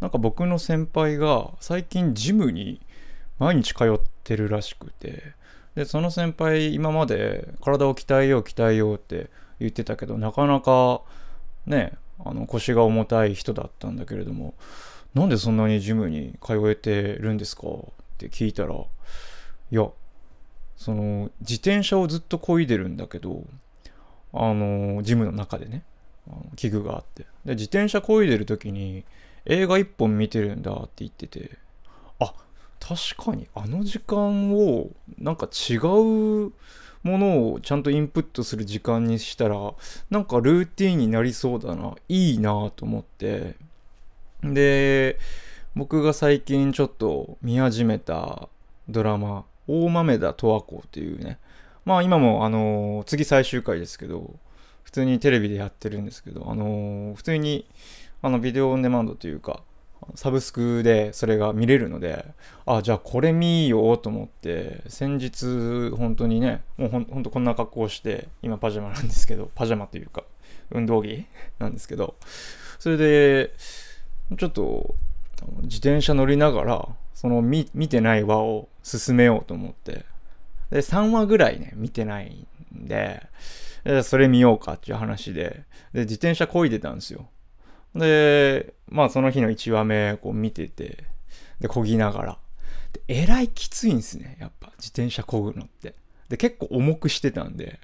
なんか僕の先輩が最近ジムに毎日通ってるらしくてでその先輩今まで体を鍛えよう鍛えようって言ってたけどなかなかねあの腰が重たい人だったんだけれどもなんでそんなにジムに通えてるんですか？って聞いたらいやその自転車をずっと漕いでるんだけどあのジムの中でね器具があって。で自転車漕いでる時に映画一本見てるんだって言ってて。あ確かに。あの時間をなんか違うものをちゃんとインプットする時間にしたらなんかルーティンになりそうだな。いいなと思って。で僕が最近ちょっと見始めたドラマ「大豆田十和子」っていうね。まあ今もあの次最終回ですけど普通にテレビでやってるんですけどあの普通にあのビデオオンデマンドというかサブスクでそれが見れるのであじゃあこれ見ようと思って先日本当にねもうほんほんとこんな格好して今パジャマなんですけどパジャマというか運動着 なんですけどそれでちょっと自転車乗りながらその見てない輪を進めようと思ってで3話ぐらいね見てないんでそれ見ようかっていう話でで自転車こいでたんですよ。でまあその日の1話目こう見ててでこぎながら。でえらいきついんですねやっぱ自転車こぐのって。で結構重くしてたんで。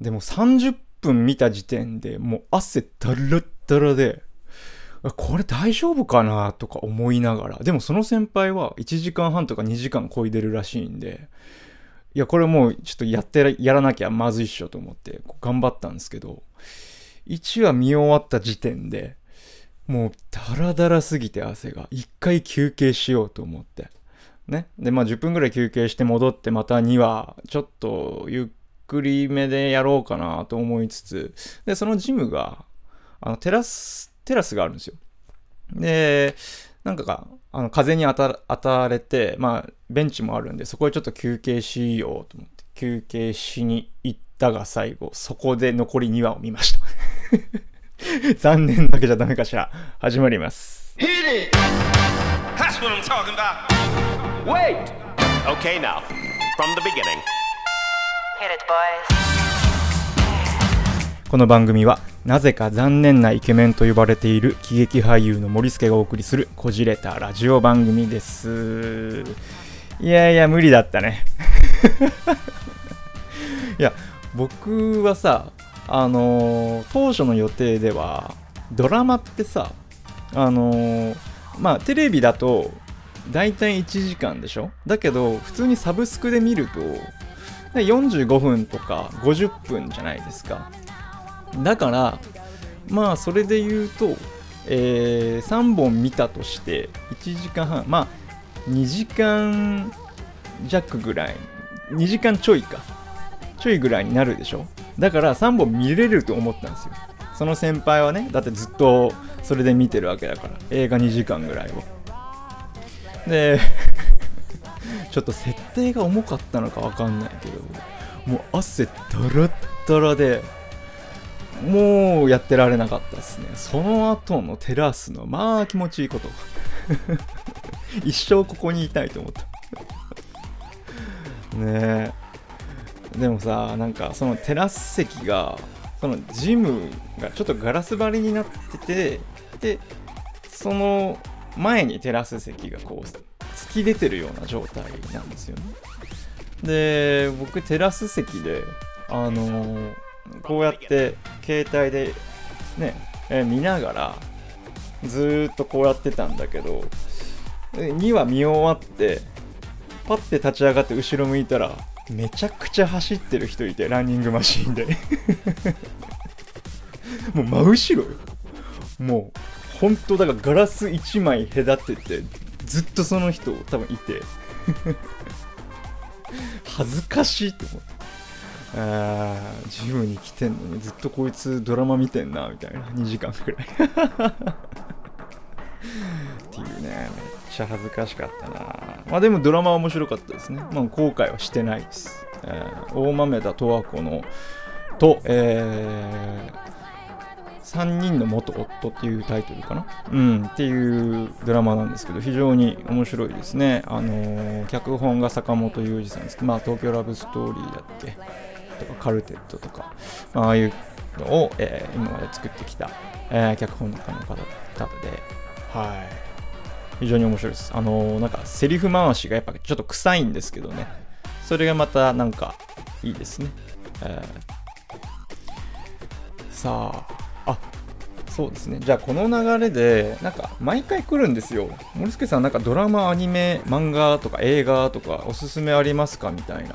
でも30分見た時点でもう汗だらだらでこれ大丈夫かなとか思いながら。でもその先輩は1時間半とか2時間こいでるらしいんでいやこれもうちょっとやってやらなきゃまずいっしょと思って頑張ったんですけど1話見終わった時点でもうダラダラすぎて汗が一回休憩しようと思って。ね。でまあ10分ぐらい休憩して戻ってまた2話ちょっとゆっくりめでやろうかなと思いつつでそのジムがあのテラステラスがあるんですよ。でなんかかあの風に当た当たれてまあベンチもあるんでそこでちょっと休憩しようと思って休憩しに行ったが最後そこで残り2話を見ました。残念だけじゃダメかしら始まります Hit it! That's what I'm talking about. Wait! Okay, now, from the beginning. Hit it, boys. この番組はなぜか残念なイケメンと呼ばれている喜劇俳優の森助がお送りするこじれたラジオ番組ですいやいや無理だったね いや僕はさあの当初の予定ではドラマってさあのまあテレビだと大体1時間でしょ？だけど普通にサブスクで見ると45分とか50分じゃないですか。だからまあそれで言うと、えー3本見たとして1時間半まあ2時間弱ぐらい2時間ちょいか。ちょいぐらいになるでしょ？だから3本見れると思ったんですよ。その先輩はねだってずっとそれで見てるわけだから。映画2時間ぐらいを。で ちょっと設定が重かったのかわかんないけどもう汗だらだらでもうやってられなかったですね。その後のテラスのまあ気持ちいいこと。一生ここにいたいと思った。ねえ。でもさなんかそのテラス席がそのジムがちょっとガラス張りになっててでその前にテラス席がこう突き出てるような状態なんですよね。で僕テラス席であのーこうやって携帯でね、え見ながらずっとこうやってたんだけど2話見終わってパッて立ち上がって後ろ向いたらめちゃくちゃ走ってる人いてランニングマシーンで。もう真後ろよ。もう本当だからガラス1枚隔ててずっとその人多分いて。恥ずかしいって思って。あージムに来てんのにずっとこいつドラマ見てんなみたいな。2時間くらい。っていうねめっちゃ恥ずかしかったな。まあでもドラマは面白かったですね。まあ後悔はしてないです、えー大豆田十和子のと、えー3人の元夫っていうタイトルかな？うんっていうドラマなんですけど非常に面白いですね。あのー脚本が坂本雄二さんですけどまあ東京ラブストーリーだっけ？とかカルテットとか、まああいうのを、えー今まで作ってきた、えー脚本家の方方ではい。非常に面白いです。あのーなんかセリフ回しがやっぱちょっと臭いんですけどね。それがまたなんかいいですね、えー。さああそうですね。じゃあこの流れでなんか毎回来るんですよ。森助さんなんかドラマアニメ漫画とか映画とかおすすめありますか？みたいな。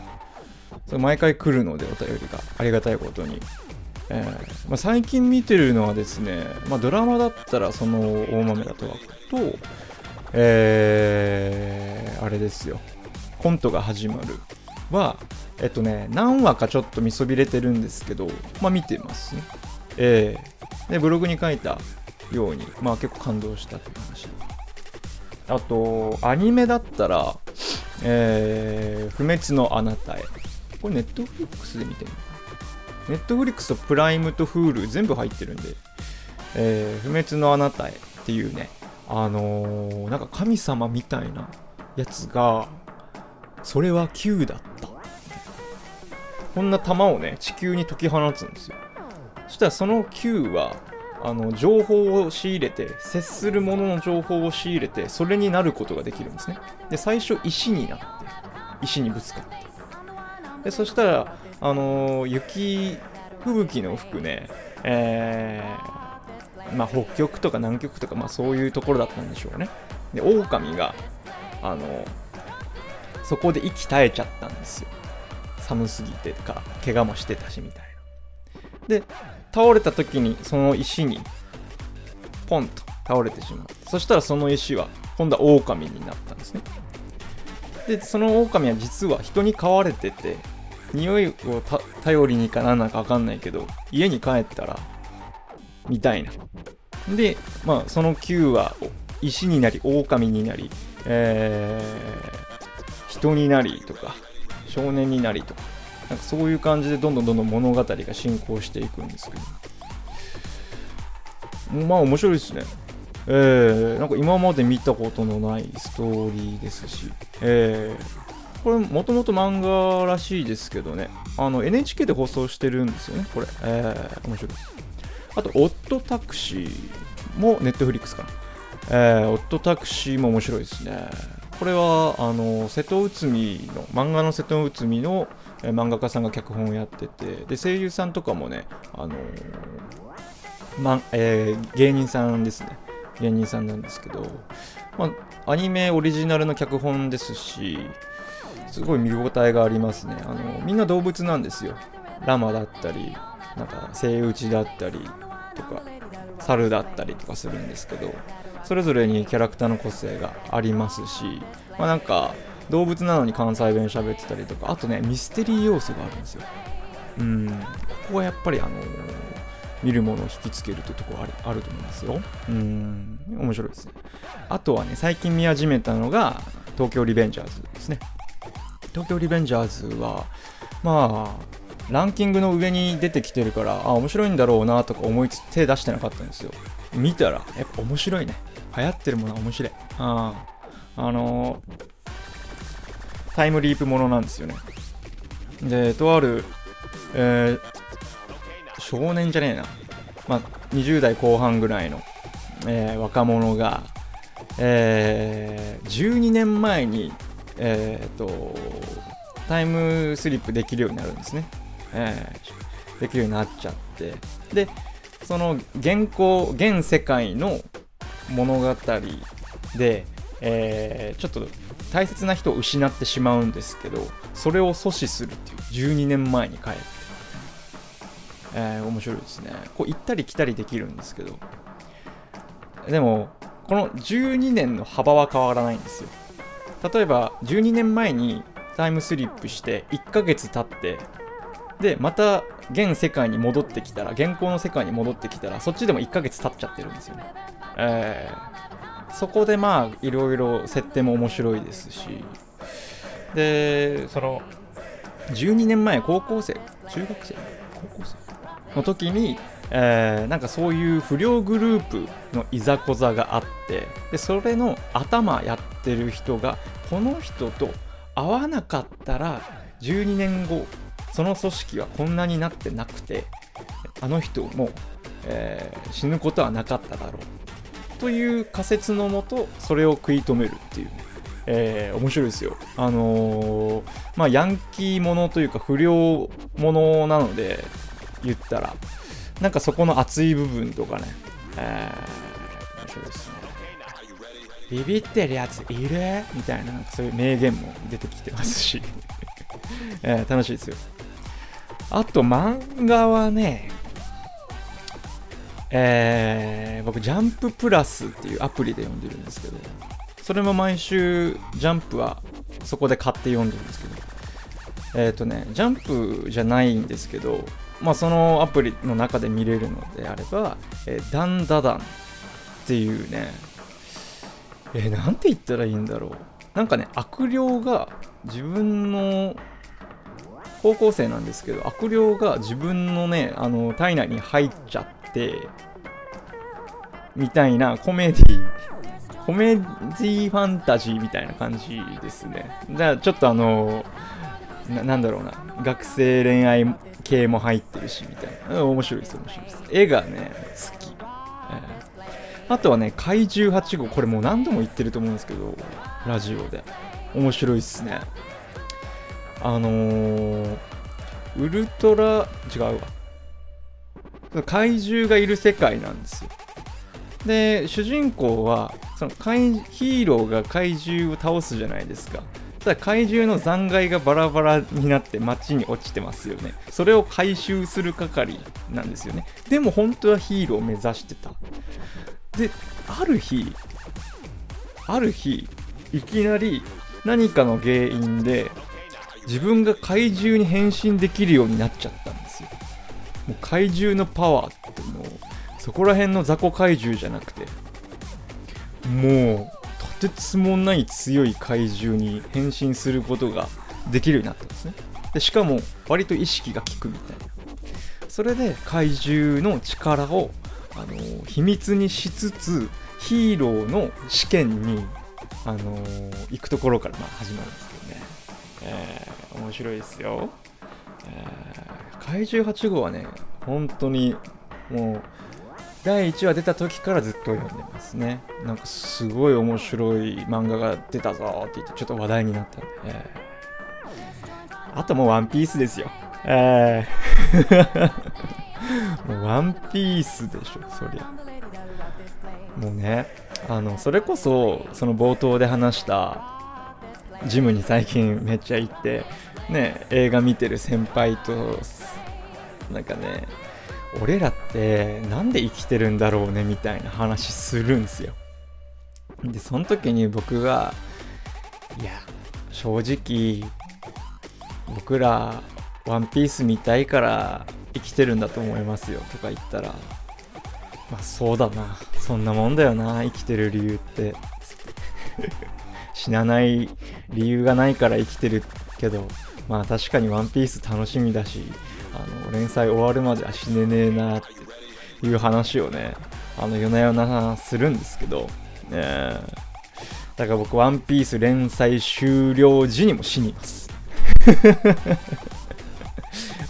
それ毎回来るのでお便りがありがたいことに、えー。まあ、最近見てるのはですね、まあ、ドラマだったらその大豆だとはとえー、あれですよ。コントが始まる。はえっとね何話かちょっと見そびれてるんですけどまあ見てますね。えー、でブログに書いたようにまあ結構感動したという話。あとアニメだったらえー、不滅のあなたへ。これネットフリックスで見てるのかな？ネットフリックスとプライムと Hulu 全部入ってるんで、えー、不滅のあなたへっていうねあのーなんか神様みたいなやつがそれは Q だった。こんな弾をね地球に解き放つんですよ。そしたらその Q はあの情報を仕入れて接するものの情報を仕入れてそれになることができるんですね。で最初石になって石にぶつかって。でそしたらあのー雪吹雪の吹くねえーまあ北極とか南極とかまあそういうところだったんでしょうね。で狼があのそこで息絶えちゃったんですよ。寒すぎてか怪我もしてたしみたいな。で倒れた時にその石にポンと倒れてしまってそしたらその石は今度は狼になったんですね。でその狼は実は人に飼われてて匂いを頼りにかなんか分かんないけど家に帰ったらみたいな。でまあその Q は石になり狼になりえー人になりとか少年になりとかなんかそういう感じでどんどんどんどん物語が進行していくんですけど。まあ面白いですね。えー、なんか今まで見たことのないストーリーですし、えー、これもともと漫画らしいですけどね。あの NHK で放送してるんですよねこれ、えー、面白いです。あと、オットタクシーもネットフリックスかな。えー、オットタクシーも面白いですね。これは、あの、瀬戸内海の、漫画の瀬戸内海の、えー漫画家さんが脚本をやってて、で、声優さんとかもね、あのまえー芸人さんですね。芸人さんなんですけど、まあ、アニメオリジナルの脚本ですし、すごい見応えがありますね。あの、みんな動物なんですよ。ラマだったり、なんか、セイウチだったりとか、猿だったりとかするんですけど、それぞれにキャラクターの個性がありますし、まあなんか、動物なのに関西弁喋ってたりとか、あとね、ミステリー要素があるんですよ。うん、ここはやっぱりあの見るものを引きつけるというところあるあると思いますよ。うん、面白いですね。あとはね、最近見始めたのが、東京リベンジャーズですね。東京リベンジャーズは、まあ、ランキングの上に出てきてるから、あ、面白いんだろうなとか思いつつ手出してなかったんですよ。見たら、やっぱ面白いね。流行ってるものは面白い。ああのタイムリープものなんですよね。で、とある、えー少年じゃねえな、まあ、20代後半ぐらいの、えー若者が、えー12年前に、えーとタイムスリップできるようになるんですね、えーできるようになっちゃってでその現行現世界の物語で、えーちょっと大切な人を失ってしまうんですけどそれを阻止するっていう12年前に帰ってえー面白いですね。こう行ったり来たりできるんですけど、でも、この12年の幅は変わらないんですよ。例えば、12年前にタイムスリップして1ヶ月経って、で、また現世界に戻ってきたら、現行の世界に戻ってきたら、そっちでも1ヶ月経っちゃってるんですよね。えーそこでまあ、いろいろ設定も面白いですし、で、その、12年前高校生中学生高校生の時にえーなんかそういう不良グループのいざこざがあってでそれの頭やってる人がこの人と会わなかったら12年後その組織はこんなになってなくてあの人も、えー死ぬことはなかっただろう。という仮説のもとそれを食い止めるっていう。ね、えー面白いですよ。あのーまあヤンキーものというか不良ものなので言ったら。なんかそこの熱い部分とかね、えー面白いですね。ビビってるやついる？みたいなそういう名言も出てきてますし、えー楽しいですよ。あと漫画はねえー僕ジャンププラスっていうアプリで読んでるんですけどそれも毎週ジャンプはそこで買って読んでるんですけどえっ、とねジャンプじゃないんですけどまあそのアプリの中で見れるのであれば、えーダンダダンっていうねえーなんて言ったらいいんだろう。なんかね悪霊が自分の高校生なんですけど悪霊が自分のねあの体内に入っちゃってみたいなコメディコメディファンタジーみたいな感じですね。だからちょっとあのななんだろうな学生恋愛系も入ってるしみたいな。面白いです面白いです。絵がね好き、えー。あとはね怪獣8号これもう何度も言ってると思うんですけどラジオで。面白いっすね。あのー、ウルトラ違うわ。怪獣がいる世界なんですよ。で主人公はその怪ヒーローが怪獣を倒すじゃないですか。ただ怪獣の残骸がバラバラになって街に落ちてますよね。それを回収する係なんですよね。でも本当はヒーローを目指してた。である日ある日いきなり何かの原因で自分が怪獣に変身できるようになっちゃったんですよ。もう怪獣のパワーってもうそこら辺の雑魚怪獣じゃなくて。もうとてつもない強い怪獣に変身することができるようになったんですね。でしかも割と意識が効くみたいな。それで怪獣の力をあの秘密にしつつヒーローの試験にあの行くところからまあ始まるんです、えー面白いですよ、えー怪獣8号はね本当にもう第1話出た時からずっと読んでますね。なんかすごい面白い漫画が出たぞって言ってちょっと話題になった。んで、えーあともうワンピースですよ。えーもうワンピースでしょそりゃ。もうねあのそれこそその冒頭で話したジムに最近めっちゃ行ってね映画見てる先輩となんかね俺らってなんで生きてるんだろうねみたいな話するんですよ。でその時に僕がいや正直僕らワンピース見たいから生きてるんだと思いますよとか言ったらまあそうだなそんなもんだよな生きてる理由って。死なない理由がないから生きてるけどまあ確かにワンピース楽しみだしあの連載終わるまでは死ねねえなっていう話をねあの夜な夜なするんですけど、ねえ。だから僕ワンピース連載終了時にも死にます。あり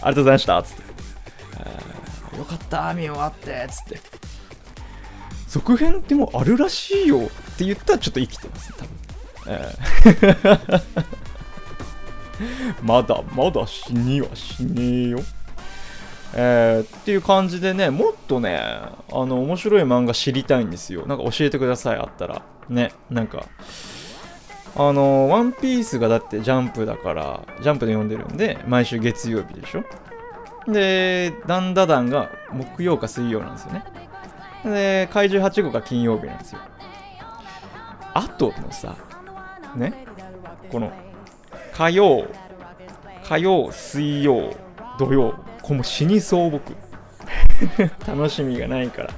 がとうございましたつって、えーよかった見終わってつって。続編ってもうあるらしいよって言ったらちょっと生きてます多分、まだまだ死にはしねえよ。えーっていう感じでねもっとねあの面白い漫画知りたいんですよ。なんか教えてくださいあったら。ねなんか。あのワンピースがだってジャンプだからジャンプで読んでるんで毎週月曜日でしょ。でダンダダンが木曜か水曜なんですよね。で怪獣8号が金曜日なんですよ。あとのさね。この火曜火曜水曜土曜これも死にそう僕。楽しみがないから。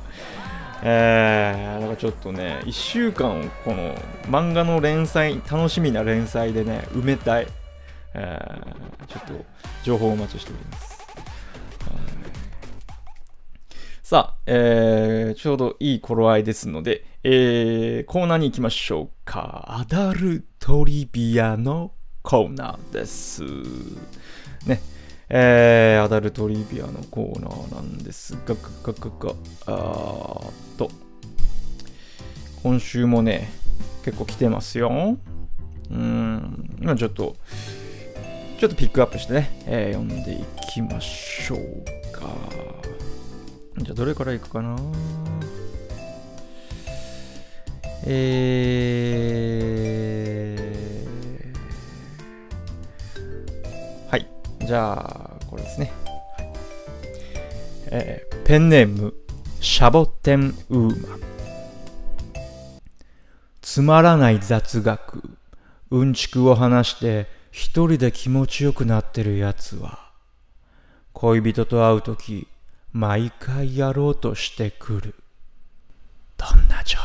えー、だかちょっとね1週間をこの漫画の連載楽しみな連載でね埋めたい、えー、ちょっと情報をお待ちしております。はい。えーちょうどいい頃合いですので、えーコーナーに行きましょうか。アダルトリビアのコーナーです。ね。えーアダルトリビアのコーナーなんですが、ががががあーっと、今週もね、結構来てますよ。うーん、今ちょっと、ちょっとピックアップしてね、えー読んでいきましょうか。じゃあ、どれからいくかな？えー、はい。じゃあ、これですね。えーペンネーム、シャボテンウーマン。つまらない雑学、うんちくを話して一人で気持ちよくなってるやつは、恋人と会うとき、毎回やろうとしてくる。どんな状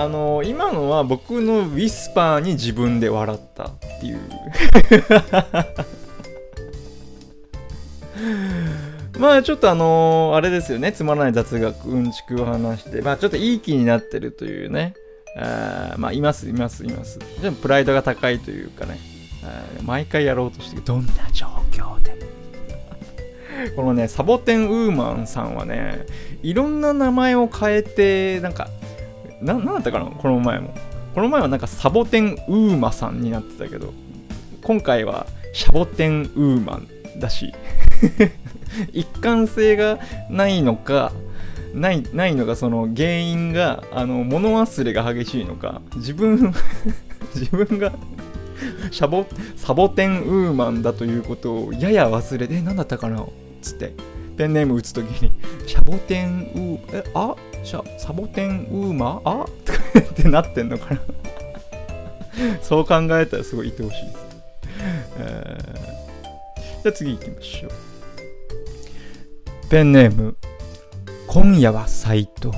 あの今のは僕のウィスパーに自分で笑ったっていう。まあちょっとあのあれですよね。つまらない雑学うんちくを話して。まあちょっといい気になってるというね。あまあいますいますいます。でもプライドが高いというかね。毎回やろうとしてどんな状況でも。このねサボテンウーマンさんはねいろんな名前を変えてなんかなんだったかなこの前も。この前はなんかサボテンウーマさんになってたけど今回はシャボテンウーマンだし。一貫性がないのかないないのかその原因があの物忘れが激しいのか自分 自分がシャボサボテンウーマンだということをやや忘れてえ何だったかなつって。ペンネーム打つときにシャボテンウーえあ？シャサボテンウーマ？あ？ってなってんのかな？そう考えたらすごい愛おしいです、えーじゃあ次行きましょう。ペンネーム今夜は斎藤。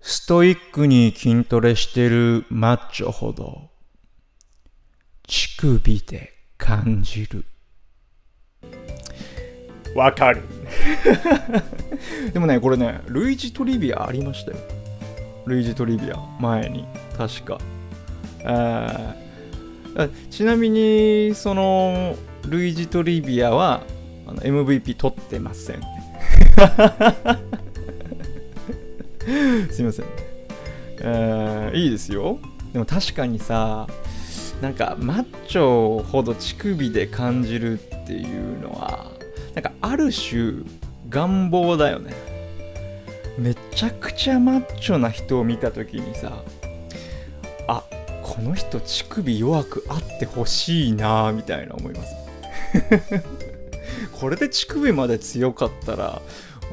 ストイックに筋トレしてるマッチョほど乳首で感じる。わかる。でもねこれね類似トリビアありましたよ。類似トリビア前に。確か。あちなみにその類似トリビアは MVP 取ってません。すいません、えーいいですよ。でも確かにさなんかマッチョほど乳首で感じるっていうのはある種願望だよね。めちゃくちゃマッチョな人を見た時にさあこの人乳首弱くあってほしいなみたいな思います。これで乳首まで強かったら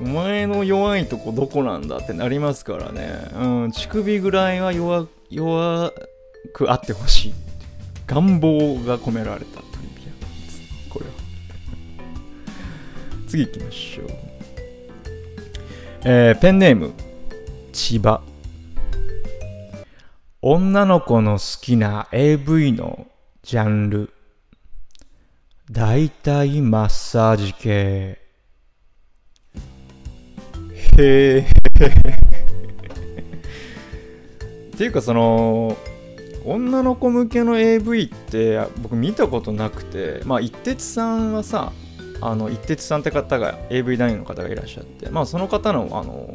お前の弱いとこどこなんだってなりますからね。うん乳首ぐらいは弱弱くあってほしい。願望が込められた。次行きましょう。えーペンネーム千葉。女の子の好きな AV のジャンル。大体マッサージ系。へえ っていうかその女の子向けの AV って僕見たことなくて。まあ一徹さんはさあの一徹さんって方が AV 男優の方がいらっしゃってまあその方のあの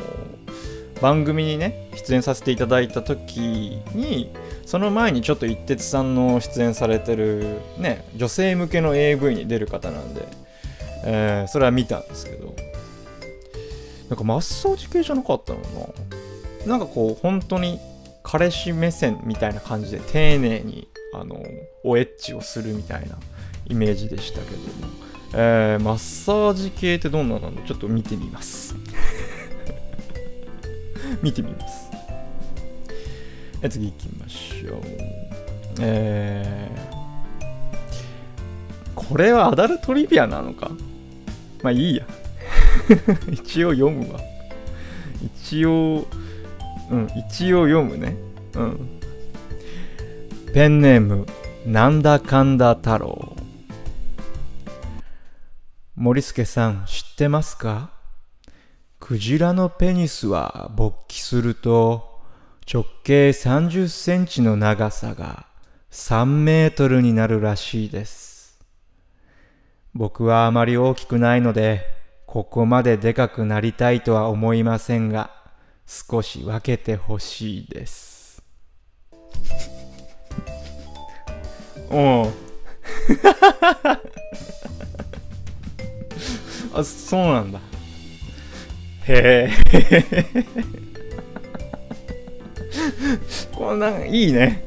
番組にね出演させていただいた時にその前にちょっと一徹さんの出演されてるね女性向けの AV に出る方なんで、えーそれは見たんですけどなんかマッサージ系じゃなかったのかな？なんかこう本当に彼氏目線みたいな感じで丁寧にあのおエッチをするみたいなイメージでしたけども、えーマッサージ系ってどんなの？ちょっと見てみます。見てみます。え次行きましょう。えー、これはアダルトリビアなのか？まあいいや。一応読むわ。一応うん一応読むね。うん。ペンネームなんだかんだ太郎。森助さん知ってますか？クジラのペニスは勃起すると直径30センチの長さが3メートルになるらしいです。僕はあまり大きくないので、ここまででかくなりたいとは思いませんが、少し分けてほしいです。おう あ、そうなんだ。へえ。こんなんいいね。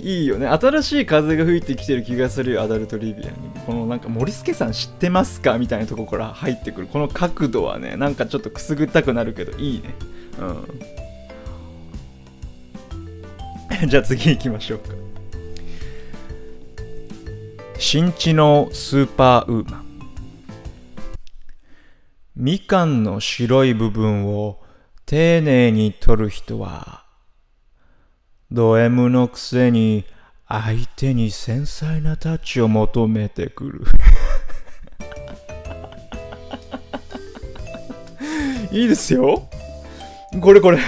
いいよね。新しい風が吹いてきてる気がするよ、アダルトリビアに。このなんか、森助さん知ってますかみたいなとこから入ってくる。この角度はね、なんかちょっとくすぐったくなるけど、いいね。うん。じゃあ次行きましょうか。新地のスーパーウーマン。みかんの白い部分を丁寧に取る人は、ド M のくせに相手に繊細なタッチを求めてくる。いいですよ。これこれ、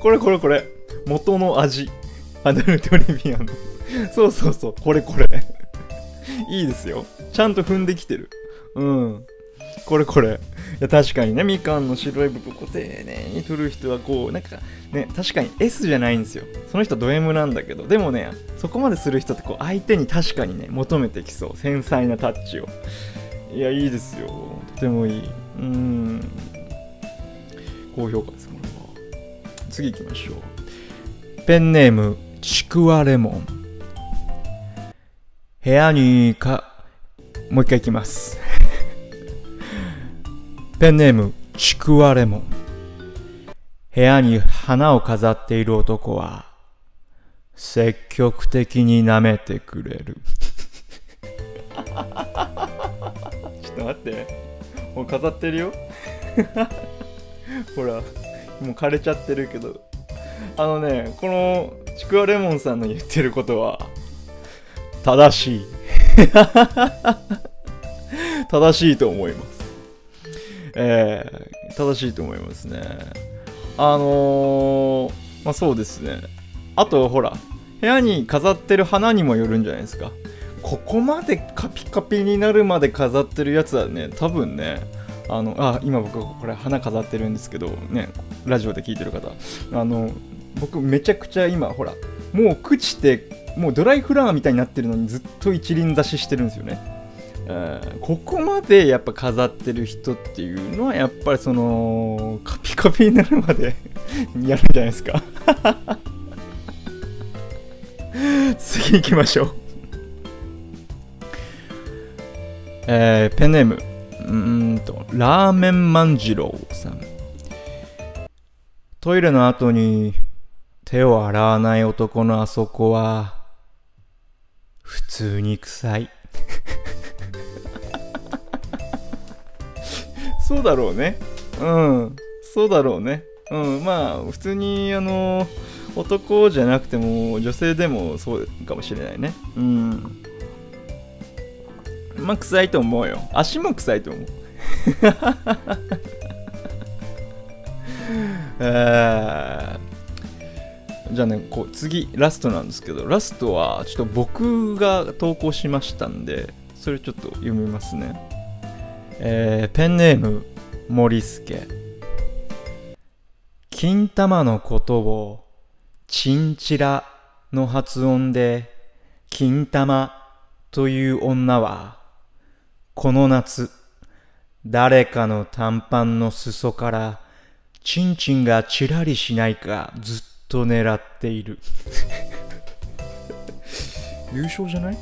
これこれこれ。元の味。アダルトリビアの。そうそうそう、これこれ。いいですよ。ちゃんと踏んできてる。うん。これこれ。や確かにね、みかんの白い部分を丁寧に取る人はこう、なんかね、確かに S じゃないんですよ。その人ド M なんだけど、でもね、そこまでする人ってこう相手に確かにね、求めてきそう。繊細なタッチを。いや、いいですよ。とてもいい。うん。高評価です、これは。次行きましょう。ペンネーム、ちくわレモン。部屋にか、もう一回行きます。ペンネーム、ちくわレモン。部屋に花を飾っている男は、積極的に舐めてくれる。ちょっと待って。もう飾ってるよ。ほら、もう枯れちゃってるけど。あのね、このちくわレモンさんの言ってることは、正しい。正しいと思います。えー、正しいと思いますね。あのー、まあそうですね。あと、ほら、部屋に飾ってる花にもよるんじゃないですか。ここまでカピカピになるまで飾ってるやつはね、多分ね、あの、あ、今僕これ花飾ってるんですけど、ね、ラジオで聞いてる方、あの、僕めちゃくちゃ今、ほら、もう朽ちて、もうドライフラワーみたいになってるのにずっと一輪挿ししてるんですよね。えここまでやっぱ飾ってる人っていうのはやっぱりそのカピカピになるまで やるんじゃないですか。次行きましょう。えーペンネーム。うんとラーメン万次郎さん。トイレの後に手を洗わない男のあそこは普通に臭い。そうだろうね。うん。そうだろうね。うん。まあ、普通に、あの、男じゃなくても、女性でもそうかもしれないね。うん。まあ、臭いと思うよ。足も臭いと思う。えじゃあね、こう次、ラストなんですけど、ラストはちょっと僕が投稿しましたんで、それちょっと読みますね。えーペンネーム森助。金玉のことをチンチラの発音で金玉という女はこの夏誰かの短パンの裾からチンチンがチラリしないかずっと狙っている。優勝じゃない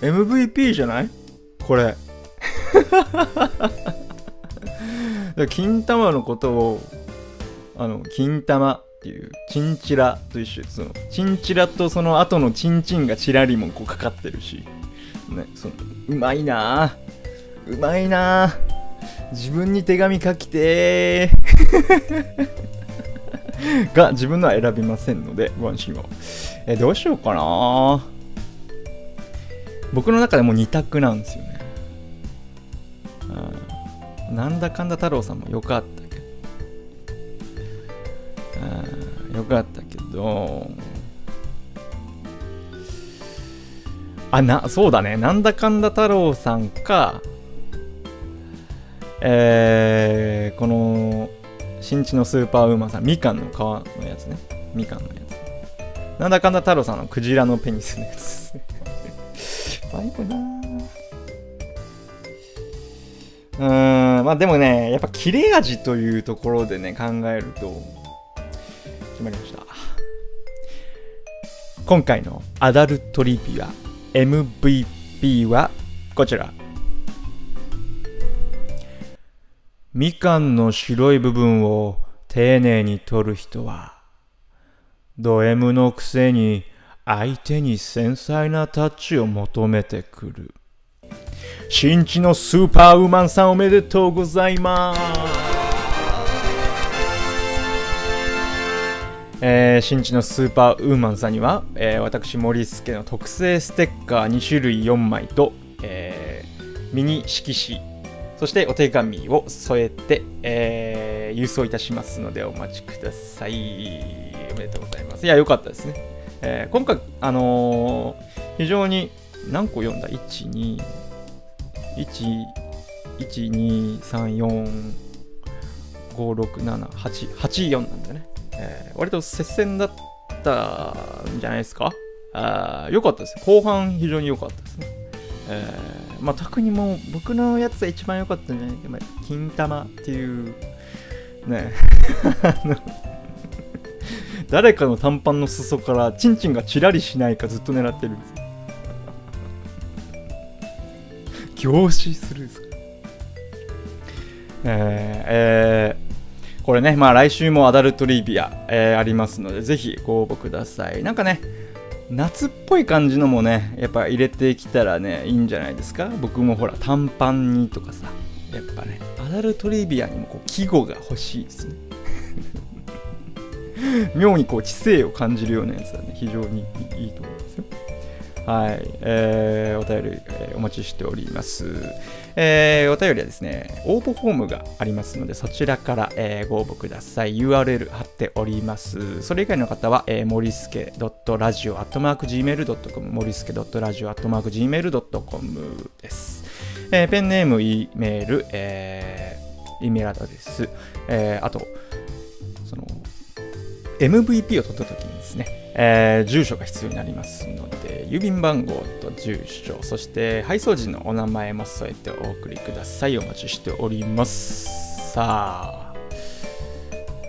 ?MVP じゃない？これ 金玉のことをあの金玉っていうチンチラと一緒。でそのチンチラとその後のチンチンがチラリもこうかかってるし、ね、そのうまいな。うまいな。自分に手紙書きて が自分のは選びませんのでご安心を。えどうしようかな。僕の中でも2択なんですよね。なんだかんだ太郎さんもよかったけど。よかったけど。あなそうだね。なんだかんだ太郎さんかえー、この新地のスーパーウーマンさんみかんの皮のやつね。みかんのやつ。なんだかんだ太郎さんのクジラのペニスのやつですね。最後なうんまあでもねやっぱ切れ味というところでね考えると決まりました。今回のアダルトリビア MVP はこちら。みかんの白い部分を丁寧に取る人はド M のくせに相手に繊細なタッチを求めてくる。新地のスーパーウーマンさんおめでとうございます。えー新地のスーパーウーマンさんには、えー私森助の特製ステッカー2種類4枚と、えーミニ色紙そしてお手紙を添えて、えー郵送いたしますのでお待ちください。おめでとうございます。いやよかったですね、えー今回あのー非常に何個読んだ ?1、2、1、1、2、3、4、5、6、7、8、8読んだんだね。えー割と接戦だったんじゃないですか？あーよかったです。後半非常に良かったですね。えーまあ特にもう僕のやつが一番良かったんじゃないか。金玉っていう、ね 誰かの短パンの裾からチンチンがチラリしないかずっと狙ってるんです凝視するんですか？えーえーこれね、まあ来週もアダルトリビア、えーありますので、ぜひご応募ください。なんかね、夏っぽい感じのもね、やっぱ入れてきたらね、いいんじゃないですか？僕もほら、短パンにとかさ、やっぱね、アダルトリビアにもこう季語が欲しいですね。妙にこう知性を感じるようなやつはね、非常にいいと思いますよ。はい、えーお便り、えーお待ちしております。えーお便りはですね、応募フォームがありますので、そちらから、えーご応募ください。URL 貼っております。それ以外の方は、えー、森助 .radio.gmail.com、森助 .radio.gmail.com です。えーペンネーム、E メール、えー、E メールアドレス、えーあと、その、MVP を取った時にですね、えー住所が必要になりますので、郵便番号と住所、そして配送時のお名前も添えてお送りください。お待ちしております。さあ、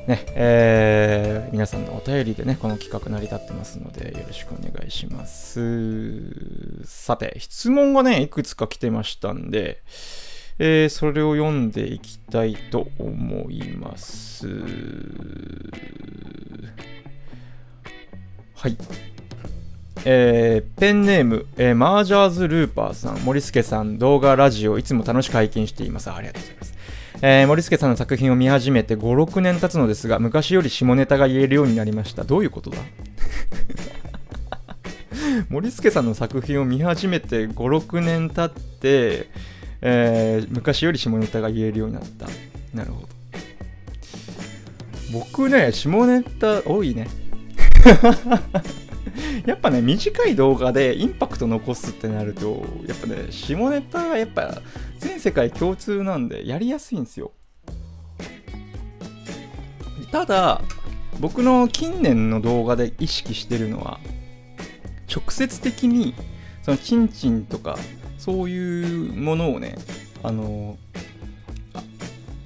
ね、えー皆さんのお便りでね、この企画成り立ってますので、よろしくお願いします。さて、質問がね、いくつか来てましたんで、えーそれを読んでいきたいと思います。はい。えーペンネーム、えーマージャーズルーパーさん、森助さん、動画、ラジオ、いつも楽しく拝見しています。ありがとうございます。えー森助さんの作品を見始めて5、6年経つのですが、昔より下ネタが言えるようになりました。どういうことだ？森助さんの作品を見始めて5、6年経って、えー昔より下ネタが言えるようになった。なるほど。僕ね、下ネタ多いね。やっぱね、短い動画でインパクト残すってなると、やっぱね、下ネタがやっぱ全世界共通なんでやりやすいんですよ。ただ、僕の近年の動画で意識してるのは、直接的に、そのチンチンとか、そういうものをね、あの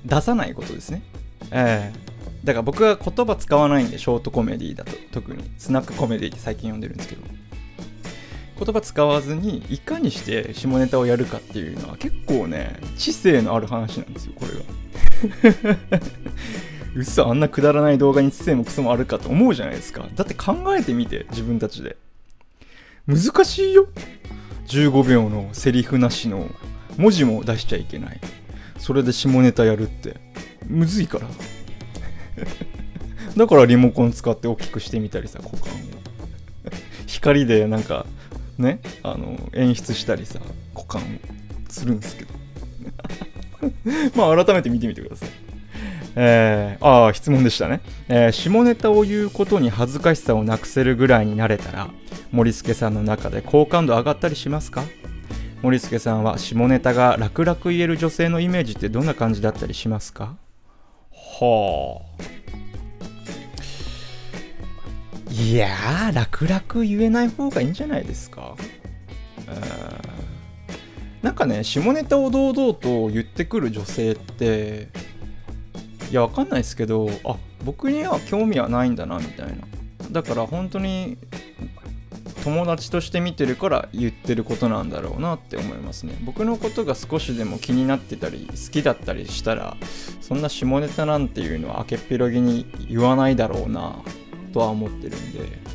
出さないことですね。ええだから僕は言葉使わないんで、ショートコメディだと、特に。スナックコメディって最近読んでるんですけど。言葉使わずに、いかにして下ネタをやるかっていうのは結構ね、知性のある話なんですよ、これが。嘘、あんなくだらない動画に知性もクソもあるかと思うじゃないですか。だって考えてみて、自分たちで。難しいよ。15秒のセリフなしの文字も出しちゃいけない。それで下ネタやるって。むずいから。だからリモコン使って大きくしてみたりさ、股間を。光でなんかねあの演出したりさ股間をするんですけど。まあ改めて見てみてください。えー、ああ質問でしたね、えー下ネタを言うことに恥ずかしさをなくせるぐらいになれたら森助さんの中で好感度上がったりしますか？森助さんは下ネタが楽々言える女性のイメージってどんな感じだったりしますか？はあ。いやー楽々言えない方がいいんじゃないですか。なんかね下ネタを堂々と言ってくる女性っていやわかんないですけどあ僕には興味はないんだなみたいな。だから本当に友達として見てるから言ってることなんだろうなって思いますね。僕のことが少しでも気になってたり好きだったりしたらそんな下ネタなんていうのは明けっぴろげに言わないだろうなとは思ってるんで。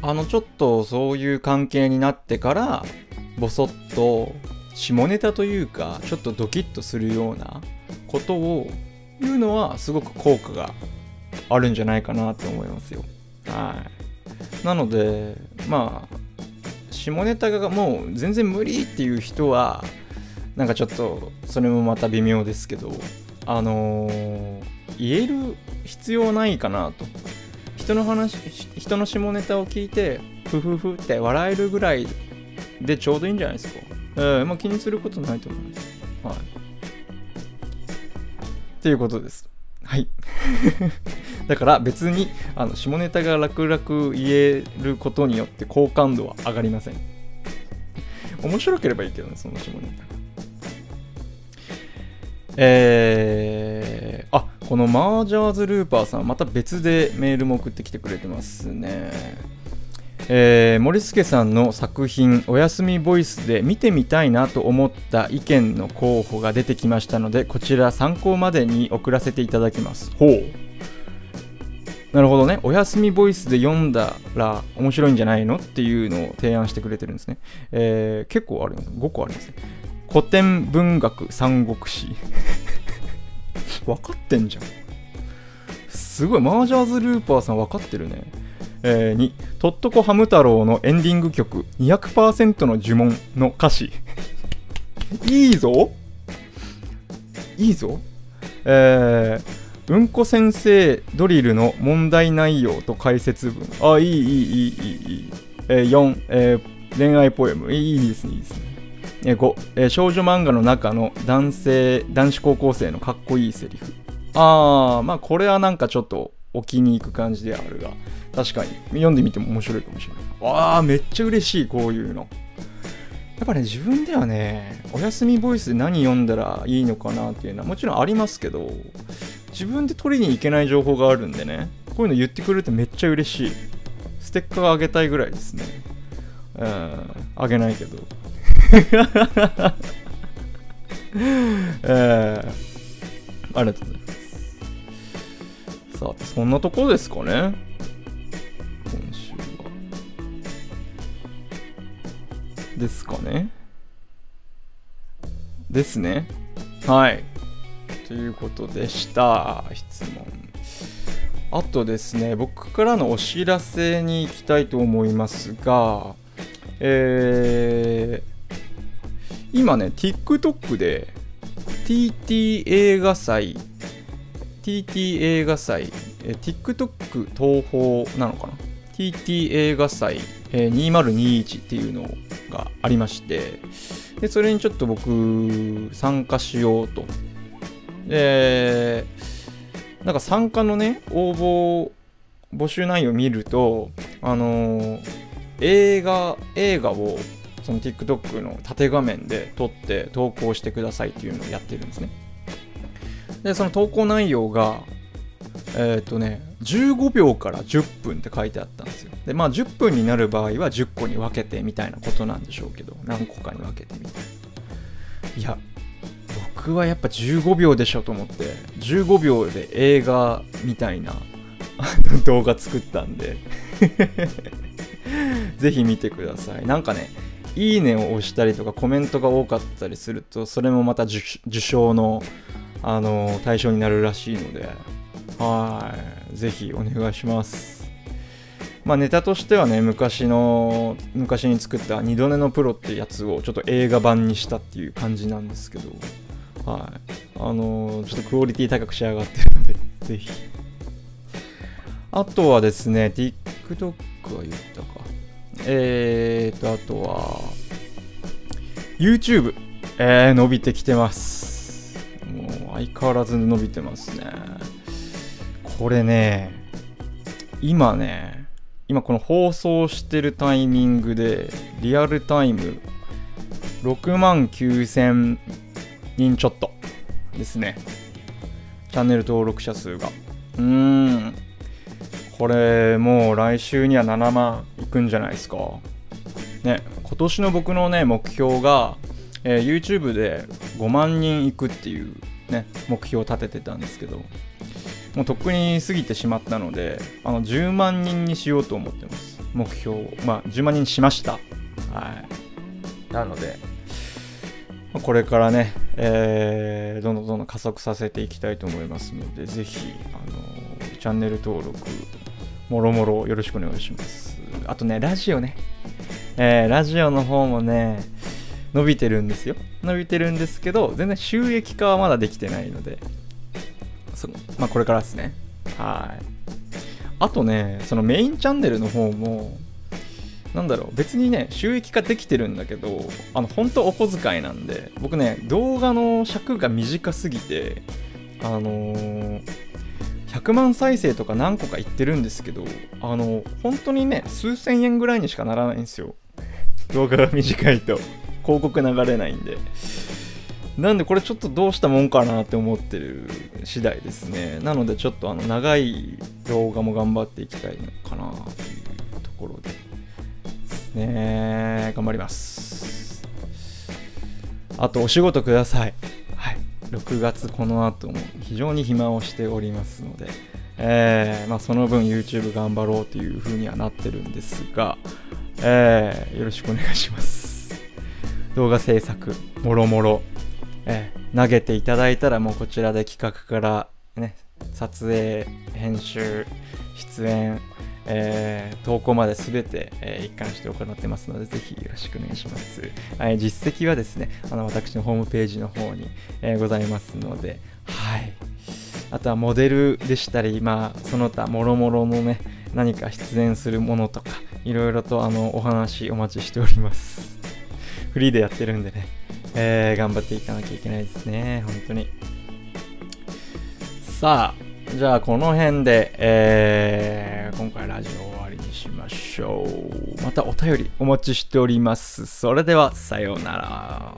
あのちょっとそういう関係になってからボソッと下ネタというかちょっとドキッとするようなことを言うのはすごく効果があるんじゃないかなって思いますよ。はい。なのでまあ下ネタがもう全然無理っていう人はなんかちょっとそれもまた微妙ですけどあのー言える必要ないかなと。人の話人の下ネタを聞いてふふふって笑えるぐらいでちょうどいいんじゃないですか。えー、まあ気にすることないと思いますはい。っていうことです。はい。だから別にあの下ネタが楽々言えることによって好感度は上がりません。面白ければいいけどねその下ネタ。がえー、あこのマージャーズルーパーさんまた別でメールも送ってきてくれてますね。えー森助さんの作品「おやすみボイス」で見てみたいなと思った意見の候補が出てきましたのでこちら参考までに送らせていただきます。ほう。なるほどね。おやすみボイスで読んだら面白いんじゃないのっていうのを提案してくれてるんですね、えー結構あるね。5個ありますね。古典文学三国史分 かってんじゃん。すごい。マージャーズルーパーさん分かってるね。えー、2とっとこハム太郎のエンディング曲。200%の呪文の歌詞。いいぞ。いいぞ。えー、うんこ先生ドリルの問題内容と解説文。あ、いい、いい、いい、いい、えー、4、えー、恋愛ポエム。いいですね、いいですね。えー、5、えー、少女漫画の中の男性、男子高校生のかっこいいセリフ。あー、まあこれはなんかちょっと置きに行く感じであるが、確かに読んでみても面白いかもしれない。わー、めっちゃ嬉しい、こういうの。やっぱね、自分ではね、お休みボイスで何読んだらいいのかなっていうのはもちろんありますけど、自分で取りに行けない情報があるんでね。こういうの言ってくれるとめっちゃ嬉しい。ステッカーあげたいぐらいですね。うん。あげないけど。え ー、ありがとうございます。さあそんなとこですかね。今週は。ですかね。ですね。はい。ということでした。質問。あとですね僕からのお知らせに行きたいと思いますがえー今ね TikTok で TT 映画祭 TT 映画祭え TikTok 東宝なのかな？TT 映画祭、え2021っていうのがありましてでそれにちょっと僕参加しようとでなんか参加のね応募募集内容を見るとあのー映画映画をその TikTok の縦画面で撮って投稿してくださいっていうのをやってるんですね。でその投稿内容がえっ、とね15秒から10分って書いてあったんですよ。でまあ10分になる場合は10個に分けてみたいなことなんでしょうけど何個かに分けてみたいな。いや僕はやっぱ15秒でしょと思って15秒で映画みたいな 動画作ったんで。ぜひ見てください。なんかねいいねを押したりとかコメントが多かったりするとそれもまた受受賞のあの対象になるらしいので。はい。ぜひお願いします。まあネタとしてはね昔の昔に作った「二度寝のプロ」ってやつをちょっと映画版にしたっていう感じなんですけど。はい。あのーちょっとクオリティ高く仕上がってるので ぜひ。あとはですね TikTok は言ったか。えーとあとは YouTube えー、伸びてきてます。もう相変わらず伸びてますね。これね今ね今この放送してるタイミングでリアルタイム6万9000人ちょっとですね。チャンネル登録者数が。うーん。これもう来週には7万いくんじゃないですか。ね今年の僕のね目標が、えー YouTube で5万人いくっていうね目標を立ててたんですけどもうとっくに過ぎてしまったのであの10万人にしようと思ってます。目標を。まあ10万人にしました。はい。なのでこれからね、えーどんどんどんどん加速させていきたいと思いますのでぜひ、あのーチャンネル登録もろもろよろしくお願いします。あとねラジオね、えーラジオの方もね伸びてるんですよ。伸びてるんですけど全然収益化はまだできてないので。そまあこれからですね。はい。あとねそのメインチャンネルの方もなんだろう別にね収益化できてるんだけどあの本当お小遣いなんで僕ね動画の尺が短すぎてあのー100万再生とか何個かいってるんですけどあの本当にね数千円ぐらいにしかならないんですよ。動画が短いと。広告流れないんで。なんでこれちょっとどうしたもんかなって思ってる次第ですね。なのでちょっとあの長い動画も頑張っていきたいのかなというところで。ね。頑張ります。あとお仕事ください。はい。6月この後も非常に暇をしておりますので。えーまあ、その分 YouTube 頑張ろうという風にはなってるんですが、えーよろしくお願いします。動画制作もろもろ。えー投げていただいたらもうこちらで企画からね撮影編集出演、えー投稿まで全て、えー一貫して行ってますのでぜひよろしくお願いします、はい、実績はですねあの私のホームページの方に、えーございますのではい。あとはモデルでしたり、まあ、その他もろもろのね何か出演するものとかいろいろとあのお話お待ちしております。フリーでやってるんでね、えー頑張っていかなきゃいけないですね本当に。さあじゃあこの辺で、えー今回ラジオ終わりにしましょう。またお便りお待ちしております。それではさようなら。